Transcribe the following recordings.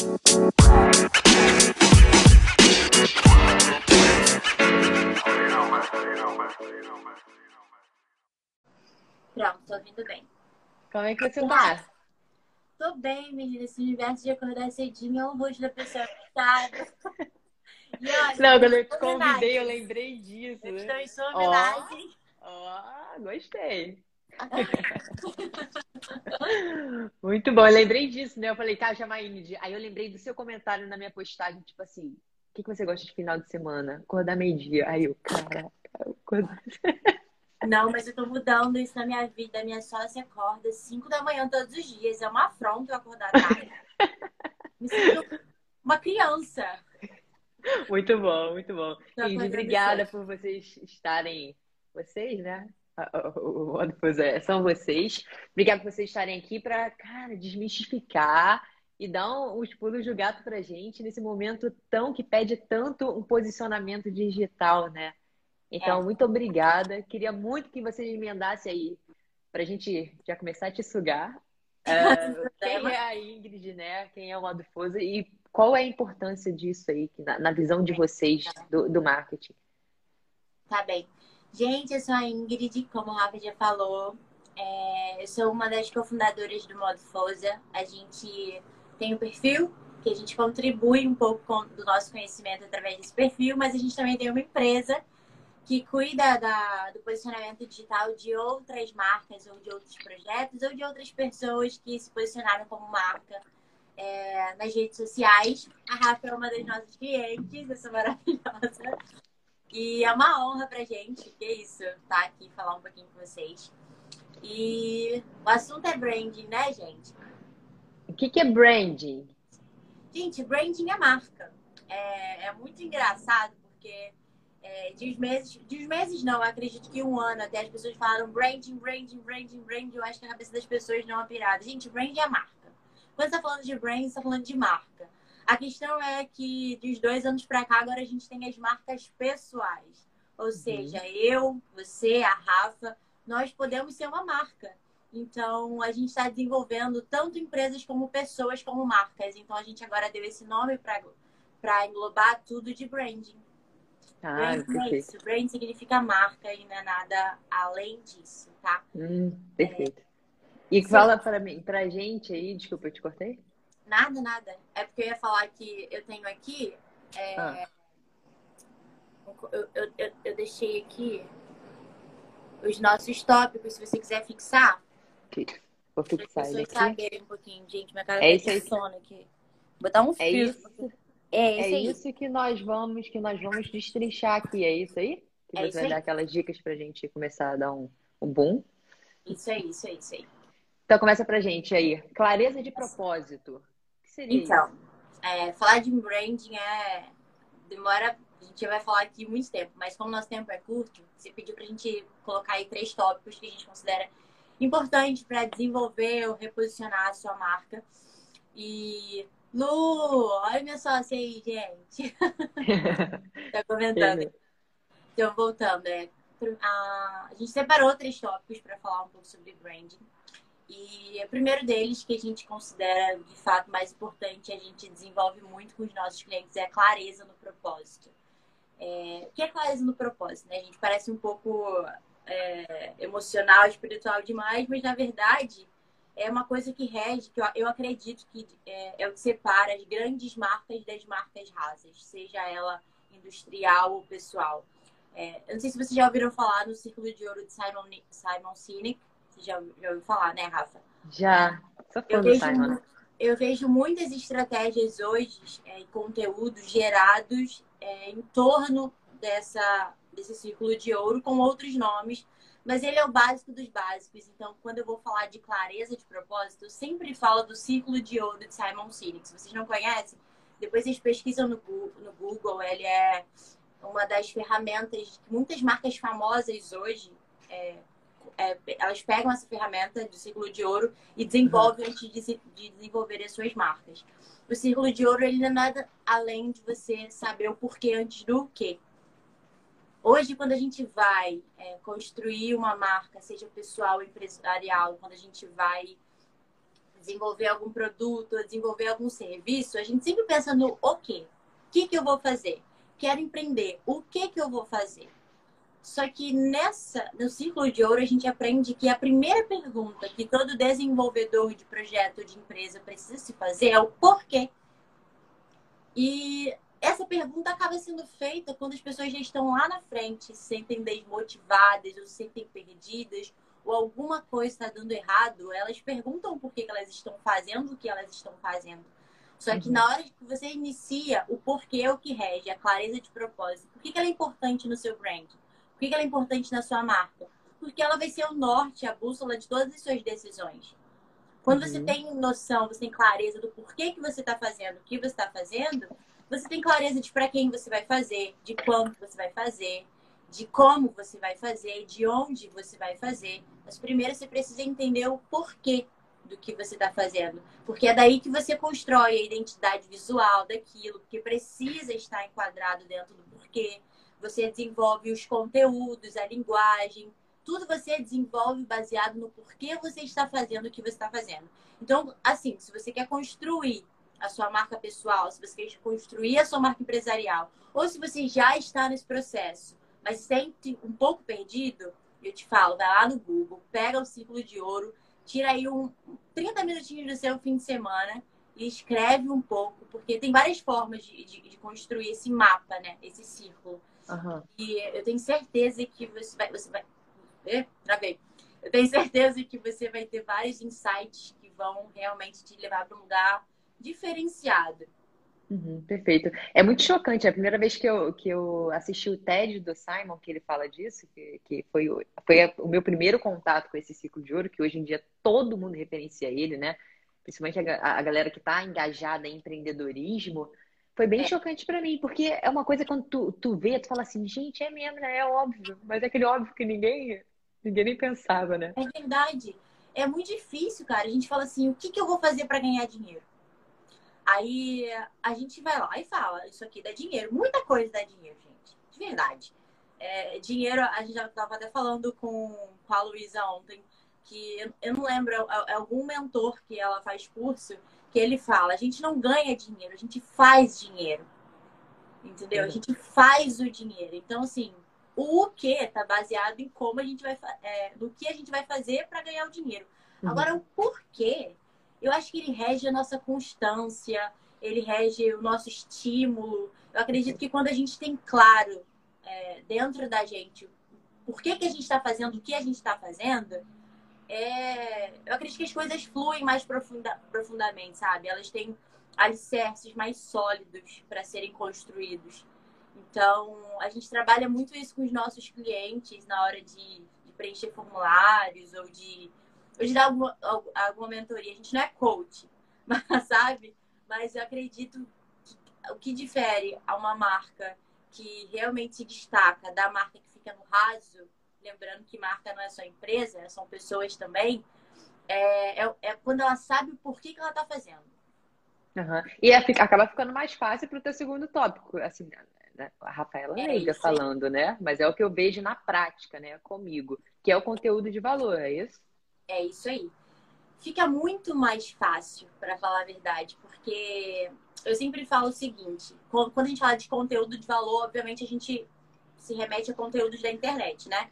Pronto, tô ouvindo bem. Como é que você tá? Tô bem, menina. Esse universo de acordar cedinho é um rosto da pessoa cara. Não, quando eu te convidei, eu lembrei disso. Eu estou em sua homenagem. Ó, oh, gostei. Muito bom, eu lembrei disso, né? Eu falei, tá, Jamaine. Aí eu lembrei do seu comentário na minha postagem, tipo assim, o que, que você gosta de final de semana? Acordar meio-dia. Aí eu, caraca, eu Não, mas eu tô mudando isso na minha vida. Minha sócia acorda 5 da manhã todos os dias. É uma afronta eu acordar tarde. Me sinto uma criança. Muito bom, muito bom. Indy, obrigada por vocês estarem. Vocês, né? O é, são vocês. Obrigada por vocês estarem aqui para, cara, desmistificar e dar uns pulos do gato pra gente nesse momento tão que pede tanto um posicionamento digital, né? Então, é. muito obrigada. Queria muito que vocês emendasse aí para a gente já começar a te sugar. Uh, quem é a Ingrid, né? Quem é o Adufosa e qual é a importância disso aí na, na visão de vocês do, do, marketing? Tá bem. Gente, eu sou a Ingrid, como o Rafa já falou. É, eu sou uma das cofundadoras do Modo Fosa. A gente tem um perfil que a gente contribui um pouco com, do nosso conhecimento através desse perfil, mas a gente também tem uma empresa que cuida da, do posicionamento digital de outras marcas ou de outros projetos ou de outras pessoas que se posicionaram como marca é, nas redes sociais. A Rafa é uma das nossas clientes, essa maravilhosa. E é uma honra pra gente, que é isso, estar tá aqui falar um pouquinho com vocês. E o assunto é branding, né, gente? O que, que é branding? Gente, branding é marca. É, é muito engraçado porque é, de meses, de meses não, acredito que um ano até as pessoas falaram branding, branding, branding, branding. Eu acho que a cabeça das pessoas não é pirada. Gente, branding é marca. Quando você tá falando de branding, você tá falando de marca. A questão é que dos dois anos para cá, agora a gente tem as marcas pessoais. Ou uhum. seja, eu, você, a Rafa, nós podemos ser uma marca. Então, a gente está desenvolvendo tanto empresas como pessoas como marcas. Então, a gente agora deu esse nome para englobar tudo de branding. Ah, brand é isso. Brand significa marca e não é nada além disso, tá? Hum, perfeito. É... E fala para mim, pra gente aí, desculpa, eu te cortei? Nada, nada. É porque eu ia falar que eu tenho aqui. É... Ah. Eu, eu, eu, eu, deixei aqui os nossos tópicos, se você quiser fixar. Vou fixar ele aqui. saberem um pouquinho, gente. Minha cara é tá sono aqui. Vou botar um é fio. Isso. É, é isso que nós vamos que nós vamos destrinchar aqui, é isso aí? Que é você vai aí. dar aquelas dicas pra gente começar a dar um, um boom? Isso aí, isso aí, isso aí. Então começa pra gente aí. Clareza de propósito. Que seria então, é, falar de branding é. Demora. A gente vai falar aqui muito tempo, mas como nosso tempo é curto, você pediu pra gente colocar aí três tópicos que a gente considera importantes para desenvolver ou reposicionar a sua marca. E Lu, olha minha sócia aí, gente. tá comentando. Então, voltando, é, a, a gente separou três tópicos para falar um pouco sobre branding. E o primeiro deles, que a gente considera de fato mais importante, a gente desenvolve muito com os nossos clientes, é a clareza no propósito. É, o que é clareza no propósito? Né? A gente parece um pouco é, emocional, espiritual demais, mas na verdade é uma coisa que rege, que eu, eu acredito que é, é, o que separa as grandes marcas das marcas rasas, seja ela industrial ou pessoal. É, eu não sei se vocês já ouviram falar no Círculo de Ouro de Simon, Simon Sinek. Você já, já ouviu falar, né, Rafa? Já. Sou eu, vejo, Simon. eu vejo muitas estratégias hoje é, e conteúdos gerados é, em torno dessa, desse Círculo de Ouro com outros nomes mas ele é o básico dos básicos. Então, quando eu vou falar de clareza de propósito, eu sempre falo do ciclo de ouro de Simon Sinek. Se vocês não conhecem, depois vocês pesquisam no Google, no Google ele é uma das ferramentas que muitas marcas famosas hoje é, é, elas pegam essa ferramenta do ciclo de ouro e desenvolvem uhum. antes de, de desenvolver as suas marcas. O círculo de ouro ele não é nada além de você saber o porquê antes do quê. Hoje, quando a gente vai é, construir uma marca, seja pessoal ou empresarial, quando a gente vai desenvolver algum produto, desenvolver algum serviço, a gente sempre pensa no o quê? O que, que eu vou fazer? Quero empreender. O que, que eu vou fazer? Só que nessa, no ciclo de ouro, a gente aprende que a primeira pergunta que todo desenvolvedor de projeto de empresa precisa se fazer é o porquê. E essa pergunta acaba sendo feita quando as pessoas já estão lá na frente, se sentem desmotivadas ou se sentem perdidas, ou alguma coisa está dando errado, elas perguntam por que elas estão fazendo o que elas estão fazendo. Só que uhum. na hora que você inicia, o porquê é o que rege, a clareza de propósito. Por que, ela é importante no seu brand? Por que, ela é importante na sua marca? Porque ela vai ser o norte, a bússola de todas as suas decisões. Quando uhum. você tem noção, você tem clareza do porquê que você está fazendo, o que você está fazendo, você tem clareza de para quem você vai fazer, de quanto você vai fazer, de como você vai fazer, de onde você vai fazer. Mas primeiro você precisa entender o porquê do que você está fazendo. Porque é daí que você constrói a identidade visual daquilo, que precisa estar enquadrado dentro do porquê. Você desenvolve os conteúdos, a linguagem, tudo você desenvolve baseado no porquê você está fazendo o que você está fazendo. Então, assim, se você quer construir a sua marca pessoal, se você quer construir a sua marca empresarial, ou se você já está nesse processo, mas sente um pouco perdido, eu te falo, vai lá no Google, pega o ciclo de ouro, tira aí um 30 minutinhos do seu fim de semana e escreve um pouco, porque tem várias formas de, de, de construir esse mapa, né? Esse círculo. Uhum. E eu tenho certeza que você vai. Você vai... É, travei. Eu tenho certeza que você vai ter vários insights que vão realmente te levar para um lugar diferenciado. Uhum, perfeito. É muito chocante. É a primeira vez que eu, que eu assisti o TED do Simon, que ele fala disso, que, que foi, foi o meu primeiro contato com esse ciclo de ouro, que hoje em dia todo mundo referencia ele, né? Principalmente a, a galera que está engajada em empreendedorismo. Foi bem é. chocante para mim, porque é uma coisa quando tu, tu vê, tu fala assim, gente, é mesmo, né? É óbvio. Mas é aquele óbvio que ninguém, ninguém nem pensava, né? É verdade. É muito difícil, cara. A gente fala assim, o que, que eu vou fazer para ganhar dinheiro? Aí a gente vai lá e fala, isso aqui dá dinheiro. Muita coisa dá dinheiro, gente. De verdade. É, dinheiro, a gente já estava até falando com, com a Luísa ontem, que eu não lembro, é, é algum mentor que ela faz curso, que ele fala, a gente não ganha dinheiro, a gente faz dinheiro. Entendeu? A gente faz o dinheiro. Então, assim, o o que está baseado em como a gente vai é, no que a gente vai fazer para ganhar o dinheiro. Uhum. Agora, o porquê eu acho que ele rege a nossa constância, ele rege o nosso estímulo. Eu acredito que quando a gente tem claro é, dentro da gente por que, que a gente está fazendo o que a gente está fazendo, é, eu acredito que as coisas fluem mais profunda, profundamente, sabe? Elas têm alicerces mais sólidos para serem construídos. Então, a gente trabalha muito isso com os nossos clientes na hora de, de preencher formulários ou de hoje dá alguma, alguma mentoria. A gente não é coach, mas, sabe? Mas eu acredito que o que difere a uma marca que realmente se destaca da marca que fica no raso, lembrando que marca não é só empresa, são pessoas também, é, é, é quando ela sabe o porquê que ela está fazendo. Uhum. E é, acaba ficando mais fácil para o teu segundo tópico, assim, né? a Rafaela é Leiga falando, né? Mas é o que eu vejo na prática, né? Comigo, que é o conteúdo de valor, é isso? É isso aí. Fica muito mais fácil, para falar a verdade, porque eu sempre falo o seguinte: quando a gente fala de conteúdo de valor, obviamente a gente se remete a conteúdos da internet, né?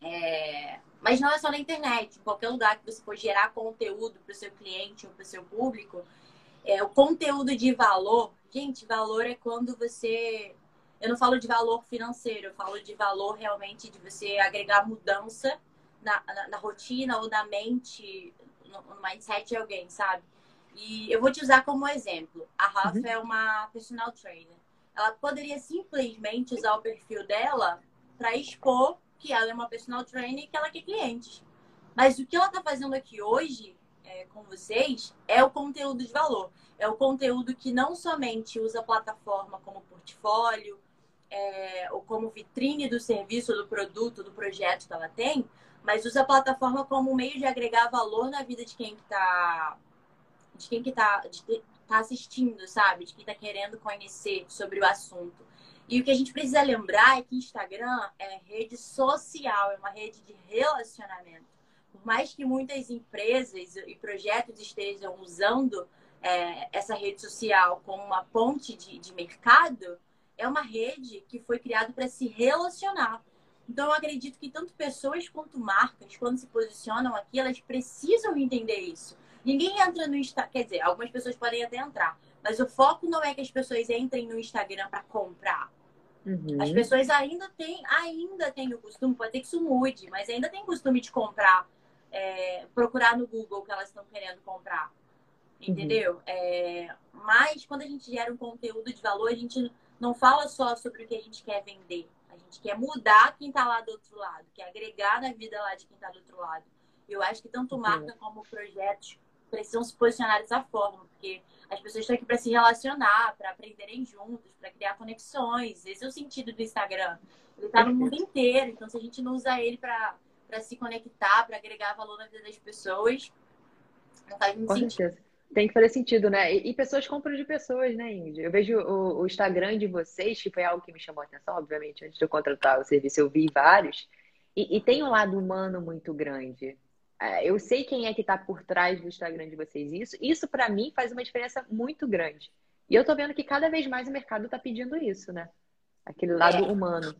É... Mas não é só na internet, em qualquer lugar que você for gerar conteúdo para o seu cliente ou para o seu público, é, o conteúdo de valor, gente, valor é quando você. Eu não falo de valor financeiro, eu falo de valor realmente de você agregar mudança na, na, na rotina ou na mente, no, no, mindset de alguém, sabe? E eu vou te usar como exemplo. A Rafa uhum. é uma personal trainer. Ela poderia simplesmente usar o perfil dela para expor que ela é uma personal trainer e que ela quer clientes. Mas o que ela está fazendo aqui hoje é, com vocês é o conteúdo de valor. É o conteúdo que não somente usa a plataforma como portfólio é, ou como vitrine do serviço, do produto, do projeto que ela tem, mas usa a plataforma como meio de agregar valor na vida de quem que tá de quem que tá, de, tá assistindo, sabe? De quem tá querendo conhecer sobre o assunto. E o que a gente precisa lembrar é que Instagram é rede social, é uma rede de relacionamento. Por mais que muitas empresas e projetos estejam usando é, essa rede social como uma ponte de, de mercado, é uma rede que foi criada para se relacionar. Então, eu acredito que tanto pessoas quanto marcas, quando se posicionam aqui, elas precisam entender isso. Ninguém entra no Instagram, quer dizer, algumas pessoas podem até entrar, mas o foco não é que as pessoas entrem no Instagram para comprar. Uhum. As pessoas ainda têm, ainda têm o costume, pode ser que isso mude, mas ainda tem o costume de comprar, é, procurar no Google o que elas estão querendo comprar. Entendeu? Uhum. É, mas quando a gente gera um conteúdo de valor, a gente não fala só sobre o que a gente quer vender. A gente quer mudar quem está lá do outro lado, quer agregar na vida lá de quem está do outro lado. Eu acho que tanto marca uhum. como projetos precisam se posicionar dessa forma, porque as pessoas estão aqui para se relacionar, para aprenderem juntos, para criar conexões. Esse é o sentido do Instagram. Ele está no mundo inteiro, então se a gente não usa ele para se conectar, para agregar valor na vida das pessoas, não faz muito Com sentido. Certeza. Tem que fazer sentido, né? E, e, pessoas compram de pessoas, né, Indy? Eu vejo o, o, Instagram de vocês, que foi algo que me chamou a atenção, obviamente, antes de eu contratar o serviço, eu vi vários. E, e tem um lado humano muito grande. É, eu sei quem é que está por trás do Instagram de vocês. Isso, isso para mim, faz uma diferença muito grande. E eu tô vendo que cada vez mais o mercado está pedindo isso, né? Aquele lado é. humano.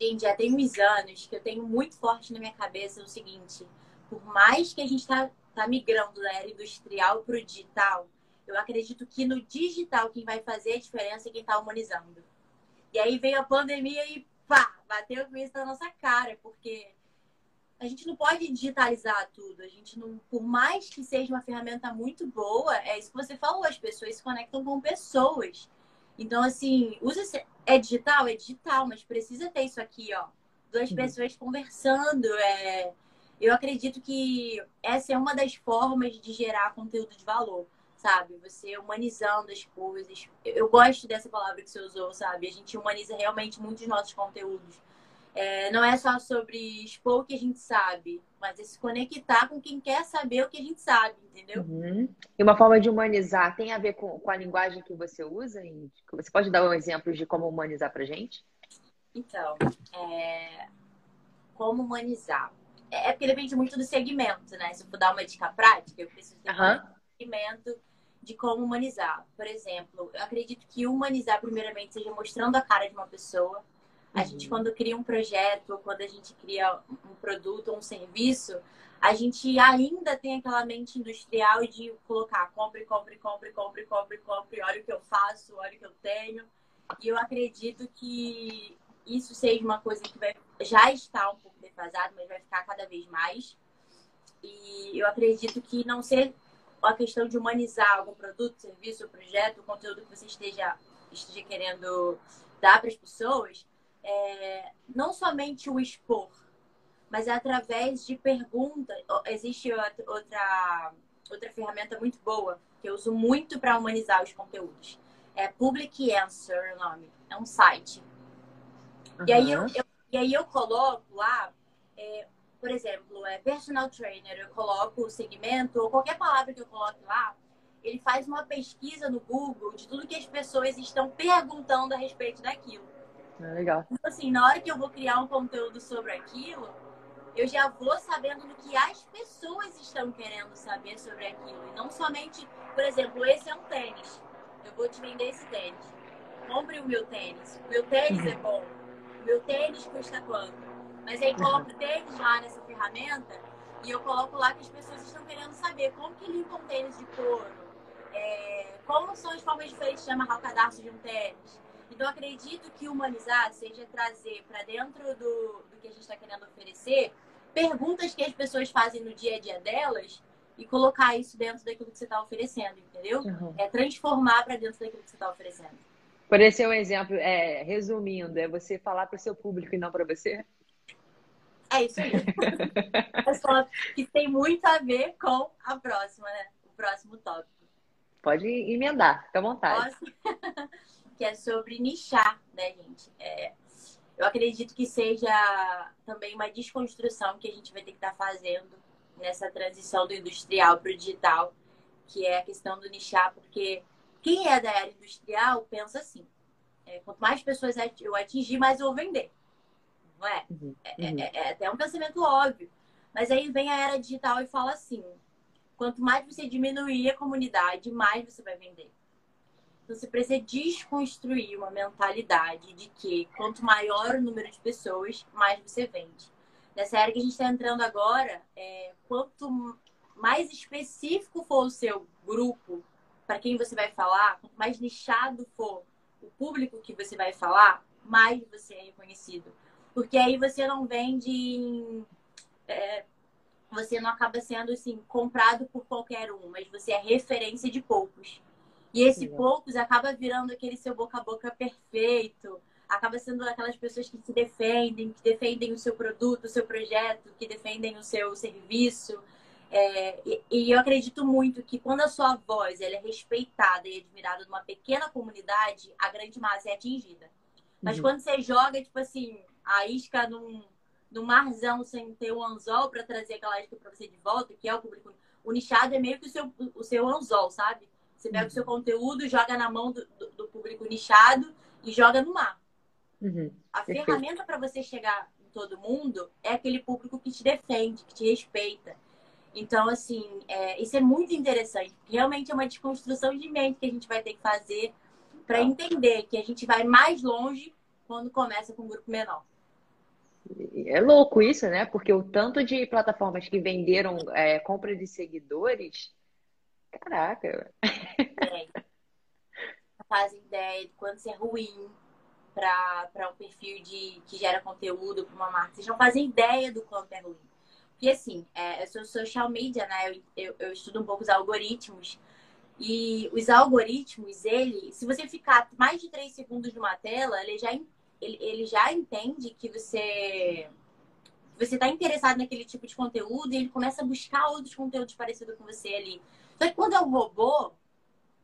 Gente, já tem uns anos que eu tenho muito forte na minha cabeça o seguinte: por mais que a gente está está migrando da era industrial para o digital, eu acredito que no digital quem vai fazer a diferença é quem está humanizando. E aí veio a pandemia e pá, bateu com isso na nossa cara, porque a gente não pode digitalizar tudo. A gente não, por mais que seja uma ferramenta muito boa, é isso que você falou, as pessoas se conectam com pessoas. Então, assim, usa é digital, é digital, mas precisa ter isso aqui, ó. Duas uhum. pessoas conversando, é, eu acredito que essa é uma das formas de gerar conteúdo de valor, sabe? Você humanizando as coisas. Eu gosto dessa palavra que você usou, sabe? A gente humaniza realmente muitos nossos conteúdos. É, não é só sobre expor o que a gente sabe, mas é se conectar com quem quer saber o que a gente sabe, entendeu? Uhum. E uma forma de humanizar tem a ver com, com a linguagem que você usa? Você pode dar um exemplo de como humanizar pra gente? Então, é... como humanizar? É, é porque depende muito do segmento, né? Se eu for dar uma dica prática, eu preciso ter uhum. um segmento de como humanizar. Por exemplo, eu acredito que humanizar, primeiramente, seja mostrando a cara de uma pessoa. A gente, quando cria um projeto, quando a gente cria um produto ou um serviço, a gente ainda tem aquela mente industrial de colocar compre, compre, compre, compre, compre, compre, olha o que eu faço, olha o que eu tenho. E eu acredito que isso seja uma coisa que vai, já está um pouco defasado, mas vai ficar cada vez mais. E eu acredito que não ser a questão de humanizar algum produto, serviço, projeto, conteúdo que você esteja, esteja querendo dar para as pessoas, é, não somente o expor, mas é através de perguntas. Existe outra, outra ferramenta muito boa que eu uso muito para humanizar os conteúdos. É Public Answer o nome. É um site. Uhum. E, aí eu, eu, e aí eu coloco lá, é, por exemplo, é personal trainer, eu coloco o segmento, ou qualquer palavra que eu coloque lá, ele faz uma pesquisa no Google de tudo que as pessoas estão perguntando a respeito daquilo. É legal. Então, assim, na hora que eu vou criar um conteúdo sobre aquilo, eu já vou sabendo do que as pessoas estão querendo saber sobre aquilo. E não somente, por exemplo, esse é um tênis. Eu vou te vender esse tênis. Compre o meu tênis. O meu tênis é bom meu tênis custa quanto? Mas aí coloco o tênis lá nessa ferramenta e eu coloco lá que as pessoas estão querendo saber como que limpam um tênis de couro, é, como são as formas diferentes de amarrar o cadarço de um tênis. Então, acredito que humanizar seja trazer para dentro do, do que a gente está querendo oferecer perguntas que as pessoas fazem no dia a dia delas e colocar isso dentro daquilo que você está oferecendo, entendeu? Uhum. É transformar para dentro daquilo que você está oferecendo. Por esse é um exemplo, é, resumindo, é você falar para o seu público e não para você? É isso aí. só que tem muito a ver com a próxima, né? O próximo tópico. Pode emendar, fica à vontade. que é sobre nichar, né, gente? É, eu acredito que seja também uma desconstrução que a gente vai ter que estar tá fazendo nessa transição do industrial para o digital, que é a questão do nichar, porque quem é da área industrial pensa assim: é, quanto mais pessoas eu atingir, mais eu vou vender. Não é? Uhum, é, é, uhum. é, é até um pensamento óbvio. Mas aí vem a era digital e fala assim: quanto mais você diminuir a comunidade, mais você vai vender. Você precisa desconstruir uma mentalidade de que quanto maior o número de pessoas, mais você vende. Nessa era que a gente está entrando agora, é, quanto mais específico for o seu grupo, para quem você vai falar, quanto mais nichado for o público que você vai falar, mais você é reconhecido. Porque aí você não vende em, é, você não acaba sendo assim comprado por qualquer um, mas você é referência de poucos. E esse Sim. poucos acaba virando aquele seu boca a boca perfeito, acaba sendo aquelas pessoas que se defendem, que defendem o seu produto, o seu projeto, que defendem o seu serviço. É, e, e, eu acredito muito que quando a sua voz ela é respeitada e admirada numa pequena comunidade, a grande massa é atingida. Mas uhum. quando você joga, tipo assim, a isca num, num marzão sem ter um anzol para trazer aquela isca para você de volta, que é o público. O nichado é meio que o seu, o seu anzol, sabe? Você pega uhum. o seu conteúdo, joga na mão do, do, do público nichado e joga no mar. Uhum. A Perfeito. ferramenta para você chegar em todo mundo é aquele público que te defende, que te respeita. Então, assim, é, isso é muito interessante. Realmente é uma desconstrução de mente que a gente vai ter que fazer para entender que a gente vai mais longe quando começa com um grupo menor. É louco isso, né? Porque o tanto de plataformas que venderam é, compra de seguidores, caraca. É. Fazem ideia de quanto isso é ruim para um perfil de, que gera conteúdo para uma marca. Vocês não fazem ideia do quanto é ruim. Porque, assim, é, eu sou social media, né? Eu, eu, eu, estudo um pouco os algoritmos. E os algoritmos, ele, se você ficar mais de três segundos numa tela, ele já, ele, ele já entende que você você está interessado naquele tipo de conteúdo e ele começa a buscar outros conteúdos parecidos com você ali. Só que quando é um robô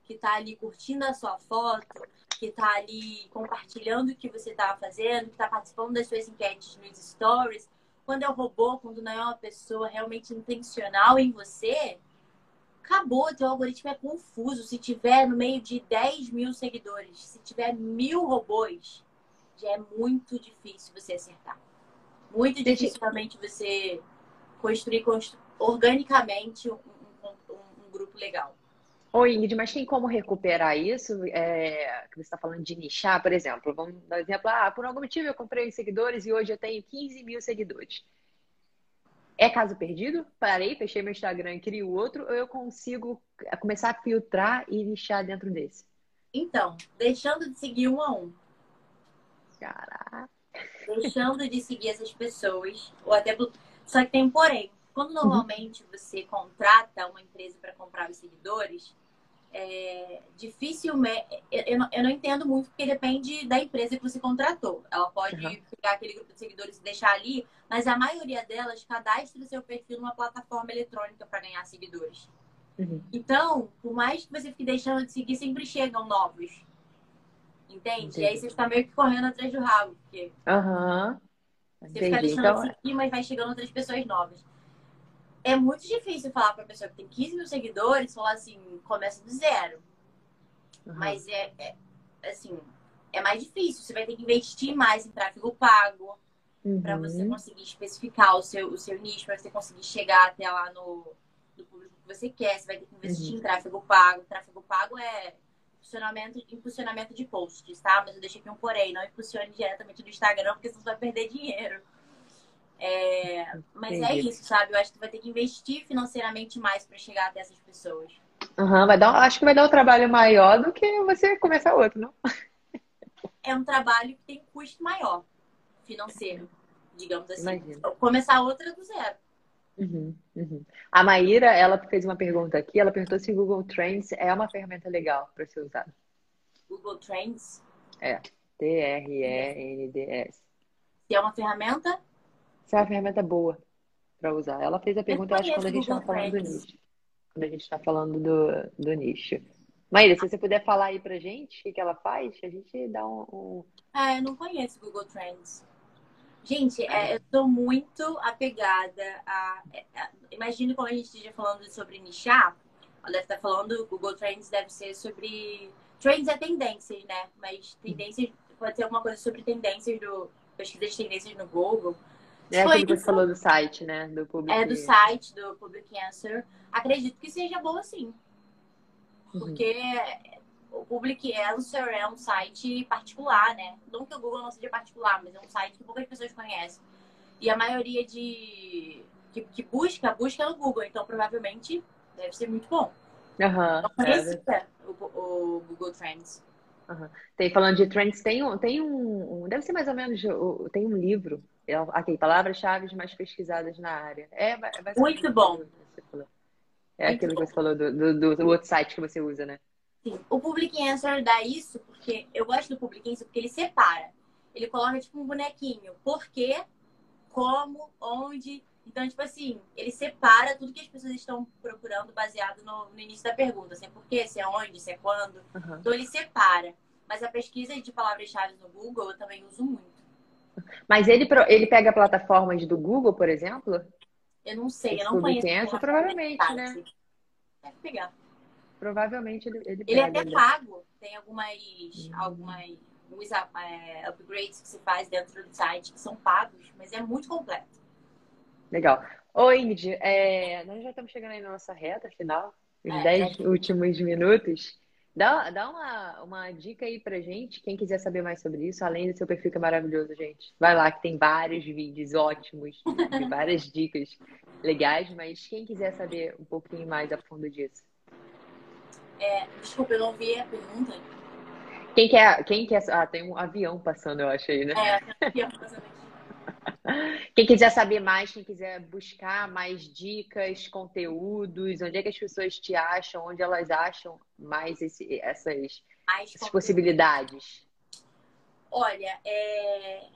que está ali curtindo a sua foto, que está ali compartilhando o que você está fazendo, que está participando das suas enquetes nos stories, quando é um robô, quando não é uma pessoa realmente intencional em você, acabou, teu algoritmo é confuso. Se tiver no meio de 10 mil seguidores, se tiver mil robôs, já é muito difícil você acertar. Muito difícil realmente você construir organicamente um, um, um, grupo legal. Oi, Ingrid, mas tem como recuperar isso? É, que você está falando de nichar, por exemplo. Vamos dar um exemplo. Ah, por algum motivo eu comprei seguidores e hoje eu tenho 15 mil seguidores. É caso perdido? Parei, fechei meu Instagram e crio outro, ou eu consigo começar a filtrar e nichar dentro desse? Então, deixando de seguir um a um. Caraca. Deixando de seguir essas pessoas, ou até. Só que tem um porém. Quando uhum. normalmente você contrata uma empresa para comprar os seguidores, é, dificilmente. Eu não, eu não entendo muito, porque depende da empresa que você contratou. Ela pode uhum. pegar aquele grupo de seguidores e deixar ali, mas a maioria delas cadastra o seu perfil numa plataforma eletrônica para ganhar seguidores. Uhum. Então, por mais que você fique deixando de seguir, sempre chegam novos. Entende? Entendi. E aí você fica meio que correndo atrás do rabo. Porque uhum. Você fica deixando então... seguir, mas vai chegando outras pessoas novas é muito difícil falar para pessoa que tem 15 mil seguidores, falar assim, começa do zero. Uhum. Mas é, é, assim, é mais difícil. Você vai ter que investir mais em tráfego pago uhum. para você conseguir especificar o seu, o seu nicho, para você conseguir chegar até lá no, no público que você quer. Você vai ter que investir uhum. em tráfego pago. Tráfego pago é impulsionamento, impulsionamento de posts, tá? Mas eu deixei aqui um porém, não impulsione diretamente do Instagram, porque senão você vai perder dinheiro. É, mas é Entendi. é isso, sabe? Eu acho que vai ter que investir financeiramente mais para chegar até essas pessoas. Uhum, vai dar, acho que vai dar um trabalho maior do que você começar outro, não? É um trabalho que tem custo maior financeiro, digamos assim. Imagina. Começar outra do zero. Uhum, uhum. A Maíra, ela fez uma pergunta aqui. Ela perguntou se o Google Trends é uma ferramenta legal para ser usada. Google Trends? É. T-R-E-N-D-S. Se é uma ferramenta? se é uma ferramenta boa para usar. Ela fez a pergunta, eu acho, quando a gente estava falando do nicho. Quando a gente está falando do, do nicho. Maíra, se você puder falar aí pra gente o que, que ela faz, a gente dá um. um... Ah, eu não conheço Google Trends. Gente, é, eu sou muito apegada a, a, Imagino como a gente esteja falando sobre nichar. Ela deve estar falando, o Google Trends deve ser sobre. Trends é tendências, né? Mas tendências pode ser alguma coisa sobre tendências do. pesquisa de tendências no Google. É aquilo que você falou do site, né? Do Public... É do site, do Public Answer. Acredito que seja bom sim. Uhum. Porque uhum. O Public Answer é um site particular, né? Não que o Google não seja particular, mas é um site que poucas pessoas conhecem. E a maioria de que, que busca, busca no Google. Então, provavelmente, deve ser muito bom. Uhum, então, é. o, o, Google Trends. Uhum. Tem, falando de trends, tem um, tem um, deve ser mais ou menos, tem um livro, é, aqui, palavras-chave mais pesquisadas na área. É, vai, vai muito bom. É muito aquilo bom. que você falou do, do, do, outro site que você usa, né? Sim. O Public Answer dá isso porque eu gosto do Public Answer porque ele separa. Ele coloca tipo um bonequinho. Por quê? Como? Onde? Então, tipo assim, ele separa tudo que as pessoas estão procurando baseado no, no início da pergunta. Assim, é por quê, se é onde, se é quando. Uhum. Então, ele separa. Mas a pesquisa de palavras-chave no Google eu também uso muito. Mas ele, ele pega plataformas do Google, por exemplo? Eu não sei, eu não conheço. Provavelmente, né? Deve pegar. Provavelmente ele, ele, ele é até né? pago. Tem algumas, hum. algumas é, upgrades que se faz dentro do site que são pagos, mas é muito completo. Legal. Oi, Ingrid, é, nós já estamos chegando aí na nossa reta final, os é, 10 é. últimos minutos. Dá, dá uma, uma dica aí pra gente, quem quiser saber mais sobre isso, além do seu perfil que é maravilhoso, gente. Vai lá que tem vários vídeos ótimos, várias dicas legais, mas quem quiser saber um pouquinho mais a fundo disso. É, desculpa, eu não vi a pergunta. Quem quer, quem quer. Ah, tem um avião passando, eu acho aí, né? É, tem um avião passando aqui. Quem quiser saber mais, quem quiser buscar mais dicas, conteúdos, onde é que as pessoas te acham, onde elas acham mais esse, essas, mais essas possibilidades? Olha, é...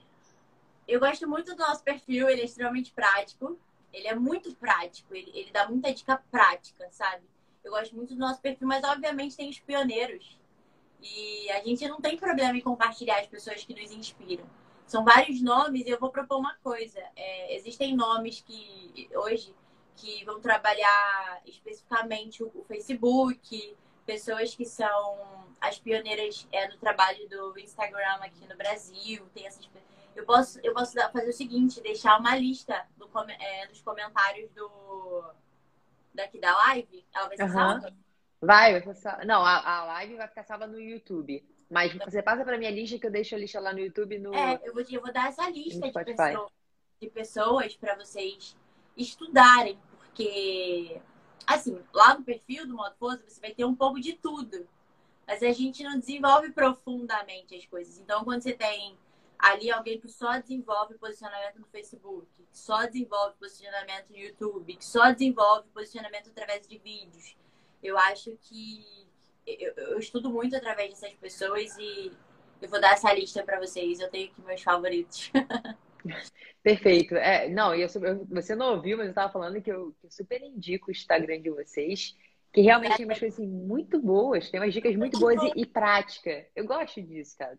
eu gosto muito do nosso perfil, ele é extremamente prático. Ele é muito prático, ele, ele dá muita dica prática, sabe? Eu gosto muito do nosso perfil, mas obviamente tem os pioneiros. E a gente não tem problema em compartilhar as pessoas que nos inspiram. São vários nomes e eu vou propor uma coisa. É, existem nomes que hoje que vão trabalhar especificamente o, Facebook, pessoas que são as pioneiras é, do trabalho do Instagram aqui no Brasil. Tem essas eu posso, eu posso fazer o seguinte, deixar uma lista do, é, dos comentários do daqui da live. Ela vai ser uhum. salva? Vai, vai ser Não, a, a live vai ficar salva no YouTube. Mas você passa para minha lista que eu deixo a lista lá no YouTube. No... É, eu vou, eu vou dar essa lista de, pessoa, de pessoas para vocês estudarem, porque, assim, lá no perfil do Modo Força você vai ter um pouco de tudo. Mas a gente não desenvolve profundamente as coisas. Então, quando você tem ali alguém que só desenvolve posicionamento no Facebook, que só desenvolve posicionamento no YouTube, que só desenvolve posicionamento através de vídeos, eu acho que eu, eu, estudo muito através dessas pessoas e eu vou dar essa lista para vocês. Eu tenho aqui meus favoritos. Perfeito. É, não, eu, você não ouviu, mas eu estava falando que eu, que eu, super indico o Instagram de vocês, que realmente é. tem umas coisas assim, muito boas, tem umas dicas muito boas e, e prática. Eu gosto disso, cara.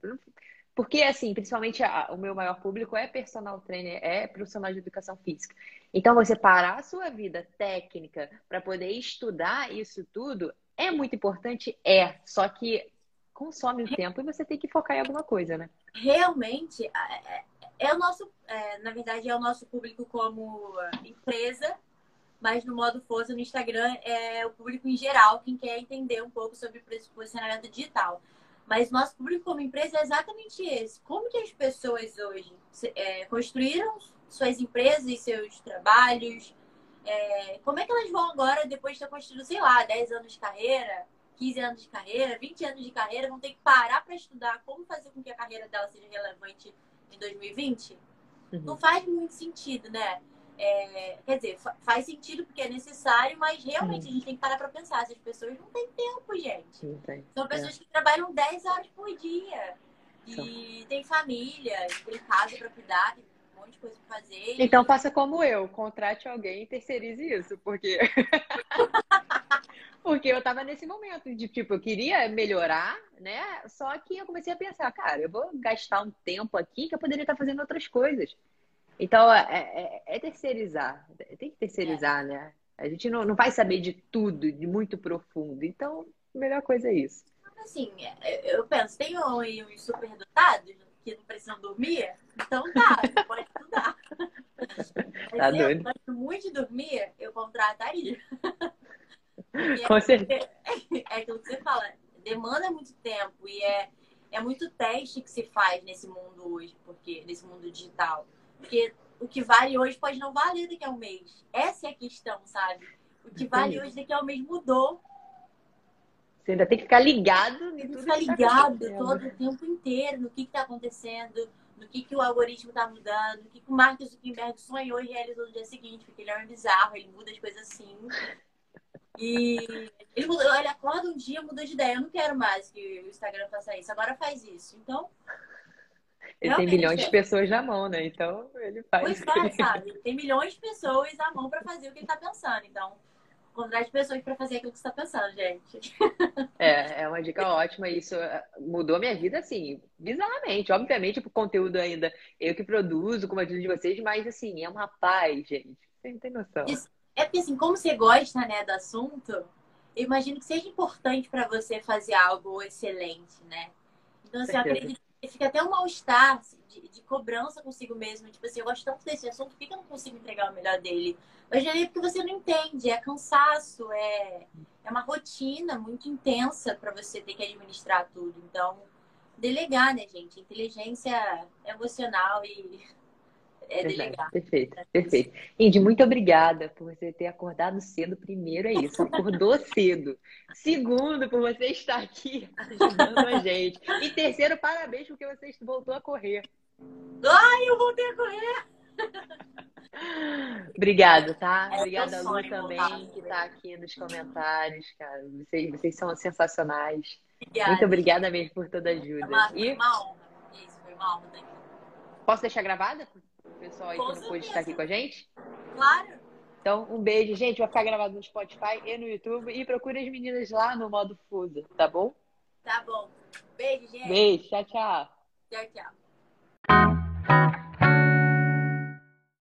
Porque, assim, principalmente a, o meu maior público é personal trainer, é profissional de educação física. Então, você parar a sua vida técnica para poder estudar isso tudo é muito importante? É. Só que consome o tempo e você tem que focar em alguma coisa, né? Realmente, é, é o nosso, é, na verdade, é o nosso público como empresa, mas no modo força no Instagram é o público em geral, quem quer entender um pouco sobre posicionamento digital. Mas nosso público como empresa é exatamente esse. Como que as pessoas hoje é, construíram suas empresas e seus trabalhos, é, como é que elas vão agora, depois de ter construído, sei lá, 10 anos de carreira, 15 anos de carreira, 20 anos de carreira, vão ter que parar para estudar como fazer com que a carreira dela seja relevante em 2020? Uhum. Não faz muito sentido, né? É, quer dizer, faz sentido porque é necessário, mas realmente uhum. a gente tem que parar para pensar. Essas pessoas não têm tempo, gente. Tem. São pessoas é. que trabalham 10 horas por dia. E tem família, tem casa para cuidar, tem monte de coisa pra fazer. Então e... faça como eu, contrate alguém e terceirize isso, porque. porque eu tava nesse momento de tipo, eu queria melhorar, né? Só que eu comecei a pensar, cara, eu vou gastar um tempo aqui que eu poderia estar fazendo outras coisas. Então, é, é, é terceirizar. Tem que terceirizar, é. né? A gente não, não vai saber de tudo, de muito profundo. Então, a melhor coisa é isso. Assim, é, eu penso, tem uns superdotados que não precisam dormir, então tá, você pode estudar. Tá Mas eu gosto muito de dormir, eu contrataria. Com certeza. É aquilo que você fala, demanda muito tempo e é, é muito teste que se faz nesse mundo hoje, porque nesse mundo digital. Porque o que vale hoje pode não valer daqui a um mês. Essa é a questão, sabe? O que vale hoje daqui a um mês mudou. Você ainda tem que ficar ligado tem que ficar ligado tá todo o tempo inteiro no que está acontecendo, no que, que o algoritmo está mudando, no que, que o Mark Zuckerberg sonhou e realizou no dia seguinte, porque ele é um bizarro, ele muda as coisas assim. E ele, mudou, ele acorda um dia, muda de ideia. Eu não quero mais que o Instagram faça isso. Agora faz isso. Então. Ele tem milhões de pessoas na mão, né? Então ele faz. Pois é, sabe? Tem milhões de pessoas na mão para fazer o que ele está pensando. Então, encontrar as pessoas para fazer aquilo que você está pensando, gente. É, é uma dica ótima. Isso é, mudou minha vida, assim, bizarramente. Obviamente, o conteúdo ainda eu que produzo, como a de vocês, mas, assim, é uma paz, gente. Você não tem noção. Isso, é porque, assim, como você gosta, né, do assunto, eu imagino que seja importante para você fazer algo excelente, né? Então, assim, eu acredito fica até um mal-estar de, de, cobrança consigo mesmo. Tipo assim, eu gosto tanto desse assunto, por que eu não consigo entregar o melhor dele? Mas é porque você não entende, é cansaço, é, é uma rotina muito intensa para você ter que administrar tudo. Então, delegar, né, gente? Inteligência emocional e é delegar. Perfeito, perfeito. Indy, muito obrigada por você ter acordado cedo. Primeiro é isso, acordou cedo. Segundo, por você estar aqui ajudando a gente. E terceiro, parabéns porque você voltou a correr. Ai, eu voltei a correr! Obrigada, tá? É Obrigada, Lu, também, que está aqui nos comentários, cara. Vocês, vocês são sensacionais. Obrigada. Muito obrigada mesmo por toda a ajuda. Foi uma honra. Isso, foi uma honra. Posso deixar gravada? Pessoal aí com que não pôde estar aqui com a gente? Claro. Então, um beijo, gente. Vai ficar gravado no Spotify e no YouTube. E procure as meninas lá no modo Fusa, tá bom? Tá bom. Beijo, gente. Beijo. Tchau, tchau. Tchau, tchau.